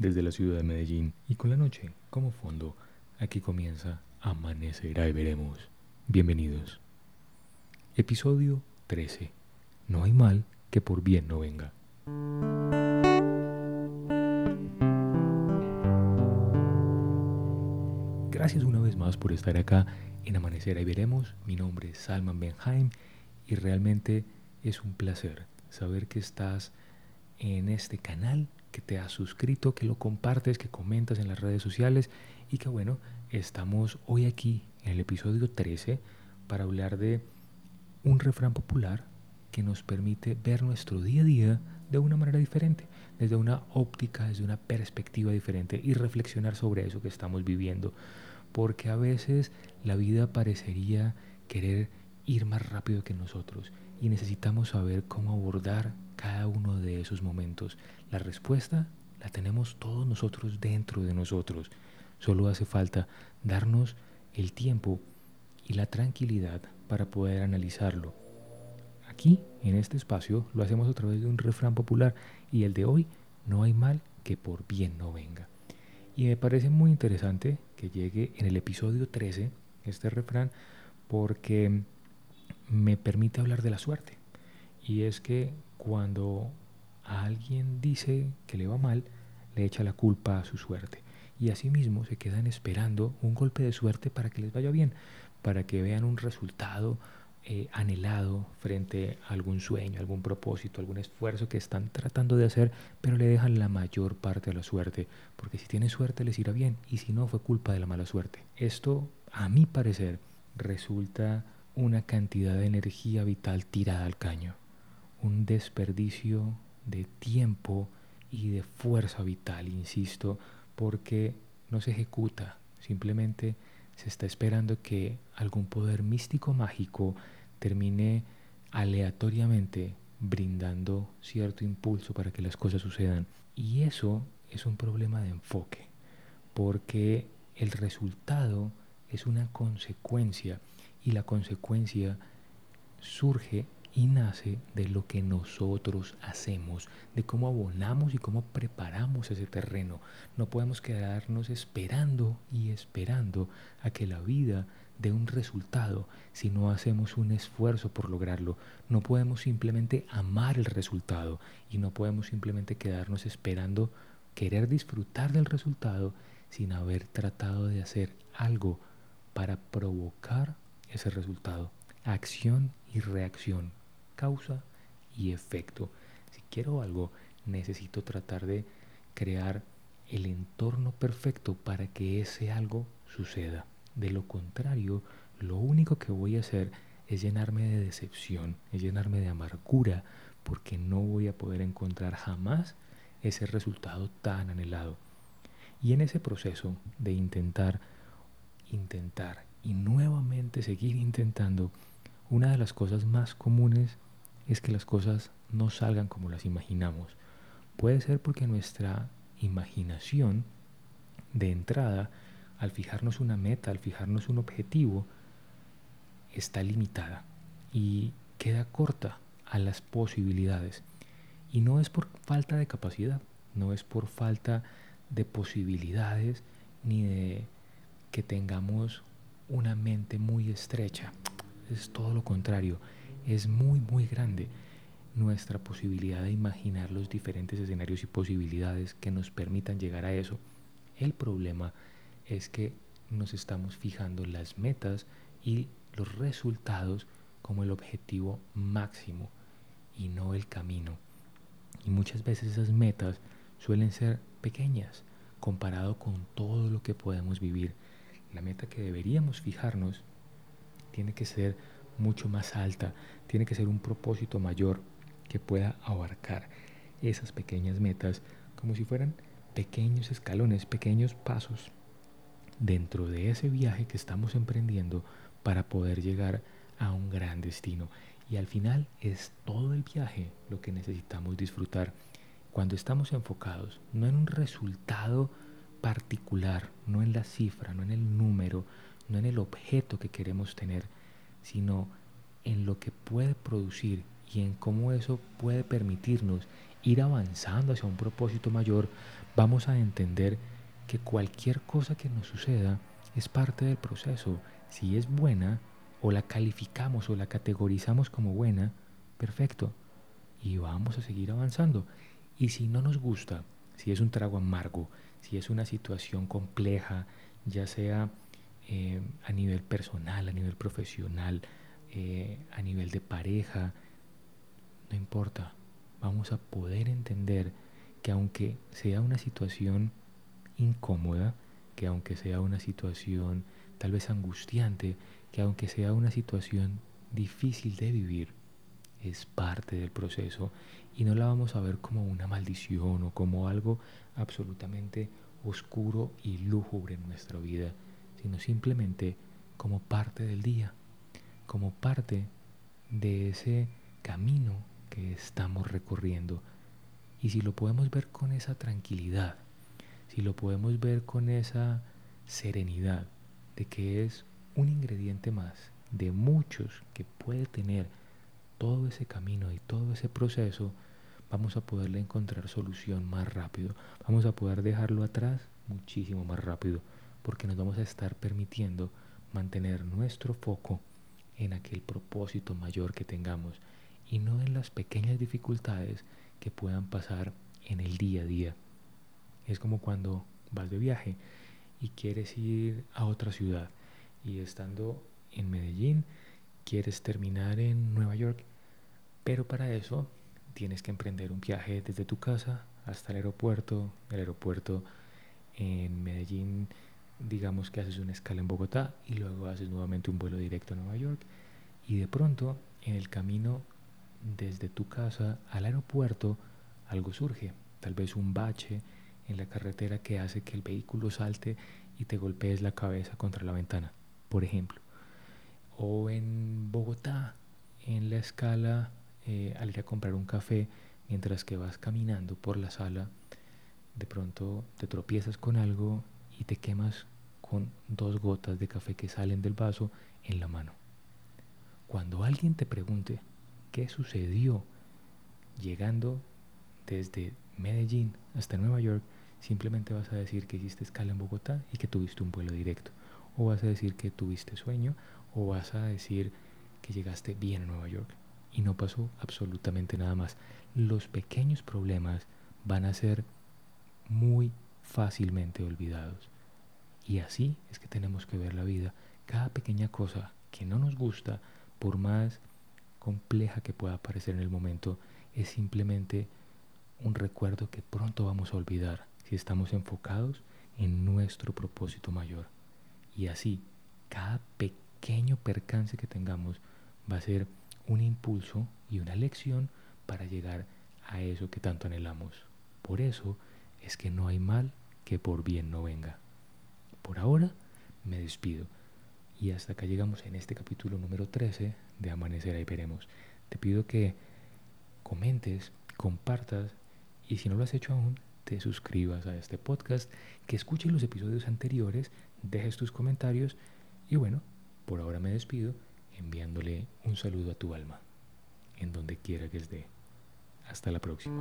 desde la ciudad de Medellín y con la noche como fondo, aquí comienza Amanecerá y veremos. Bienvenidos. Episodio 13. No hay mal que por bien no venga. Gracias una vez más por estar acá en Amanecerá y veremos. Mi nombre es Salman Benheim y realmente es un placer saber que estás en este canal que te has suscrito, que lo compartes, que comentas en las redes sociales y que bueno, estamos hoy aquí en el episodio 13 para hablar de un refrán popular que nos permite ver nuestro día a día de una manera diferente, desde una óptica, desde una perspectiva diferente y reflexionar sobre eso que estamos viviendo. Porque a veces la vida parecería querer ir más rápido que nosotros y necesitamos saber cómo abordar cada uno de esos momentos. La respuesta la tenemos todos nosotros dentro de nosotros. Solo hace falta darnos el tiempo y la tranquilidad para poder analizarlo. Aquí, en este espacio, lo hacemos a través de un refrán popular y el de hoy, no hay mal que por bien no venga. Y me parece muy interesante que llegue en el episodio 13 este refrán porque me permite hablar de la suerte. Y es que cuando alguien dice que le va mal, le echa la culpa a su suerte. Y asimismo se quedan esperando un golpe de suerte para que les vaya bien, para que vean un resultado eh, anhelado frente a algún sueño, algún propósito, algún esfuerzo que están tratando de hacer, pero le dejan la mayor parte a la suerte, porque si tienen suerte les irá bien, y si no fue culpa de la mala suerte. Esto, a mi parecer, resulta una cantidad de energía vital tirada al caño, un desperdicio de tiempo y de fuerza vital, insisto, porque no se ejecuta, simplemente se está esperando que algún poder místico mágico termine aleatoriamente brindando cierto impulso para que las cosas sucedan. Y eso es un problema de enfoque, porque el resultado es una consecuencia y la consecuencia surge y nace de lo que nosotros hacemos, de cómo abonamos y cómo preparamos ese terreno. No podemos quedarnos esperando y esperando a que la vida dé un resultado si no hacemos un esfuerzo por lograrlo. No podemos simplemente amar el resultado y no podemos simplemente quedarnos esperando querer disfrutar del resultado sin haber tratado de hacer algo para provocar ese resultado. Acción y reacción, causa y efecto. Si quiero algo, necesito tratar de crear el entorno perfecto para que ese algo suceda. De lo contrario, lo único que voy a hacer es llenarme de decepción, es llenarme de amargura, porque no voy a poder encontrar jamás ese resultado tan anhelado. Y en ese proceso de intentar, intentar y nuevamente seguir intentando, una de las cosas más comunes es que las cosas no salgan como las imaginamos. Puede ser porque nuestra imaginación de entrada, al fijarnos una meta, al fijarnos un objetivo, está limitada y queda corta a las posibilidades. Y no es por falta de capacidad, no es por falta de posibilidades ni de que tengamos una mente muy estrecha. Es todo lo contrario. Es muy, muy grande nuestra posibilidad de imaginar los diferentes escenarios y posibilidades que nos permitan llegar a eso. El problema es que nos estamos fijando las metas y los resultados como el objetivo máximo y no el camino. Y muchas veces esas metas suelen ser pequeñas comparado con todo lo que podemos vivir la meta que deberíamos fijarnos tiene que ser mucho más alta, tiene que ser un propósito mayor que pueda abarcar esas pequeñas metas como si fueran pequeños escalones, pequeños pasos dentro de ese viaje que estamos emprendiendo para poder llegar a un gran destino. Y al final es todo el viaje lo que necesitamos disfrutar cuando estamos enfocados, no en un resultado particular, no en la cifra, no en el número, no en el objeto que queremos tener, sino en lo que puede producir y en cómo eso puede permitirnos ir avanzando hacia un propósito mayor, vamos a entender que cualquier cosa que nos suceda es parte del proceso. Si es buena, o la calificamos o la categorizamos como buena, perfecto. Y vamos a seguir avanzando. Y si no nos gusta, si es un trago amargo, si es una situación compleja, ya sea eh, a nivel personal, a nivel profesional, eh, a nivel de pareja, no importa, vamos a poder entender que aunque sea una situación incómoda, que aunque sea una situación tal vez angustiante, que aunque sea una situación difícil de vivir, es parte del proceso y no la vamos a ver como una maldición o como algo absolutamente oscuro y lúgubre en nuestra vida, sino simplemente como parte del día, como parte de ese camino que estamos recorriendo. Y si lo podemos ver con esa tranquilidad, si lo podemos ver con esa serenidad de que es un ingrediente más de muchos que puede tener todo ese camino y todo ese proceso, vamos a poderle encontrar solución más rápido. Vamos a poder dejarlo atrás muchísimo más rápido porque nos vamos a estar permitiendo mantener nuestro foco en aquel propósito mayor que tengamos y no en las pequeñas dificultades que puedan pasar en el día a día. Es como cuando vas de viaje y quieres ir a otra ciudad y estando en Medellín quieres terminar en Nueva York, pero para eso tienes que emprender un viaje desde tu casa hasta el aeropuerto, el aeropuerto en Medellín, digamos que haces una escala en Bogotá y luego haces nuevamente un vuelo directo a Nueva York y de pronto en el camino desde tu casa al aeropuerto algo surge, tal vez un bache en la carretera que hace que el vehículo salte y te golpees la cabeza contra la ventana por ejemplo. O en Bogotá, en la escala, eh, al ir a comprar un café, mientras que vas caminando por la sala, de pronto te tropiezas con algo y te quemas con dos gotas de café que salen del vaso en la mano. Cuando alguien te pregunte qué sucedió llegando desde Medellín hasta Nueva York, simplemente vas a decir que hiciste escala en Bogotá y que tuviste un vuelo directo o vas a decir que tuviste sueño, o vas a decir que llegaste bien a Nueva York y no pasó absolutamente nada más. Los pequeños problemas van a ser muy fácilmente olvidados. Y así es que tenemos que ver la vida. Cada pequeña cosa que no nos gusta, por más compleja que pueda parecer en el momento, es simplemente un recuerdo que pronto vamos a olvidar si estamos enfocados en nuestro propósito mayor. Y así, cada pequeño percance que tengamos va a ser un impulso y una lección para llegar a eso que tanto anhelamos. Por eso es que no hay mal que por bien no venga. Por ahora me despido. Y hasta acá llegamos en este capítulo número 13 de Amanecer ahí veremos. Te pido que comentes, compartas y si no lo has hecho aún, te suscribas a este podcast, que escuches los episodios anteriores dejes tus comentarios y bueno, por ahora me despido enviándole un saludo a tu alma, en donde quiera que esté. Hasta la próxima.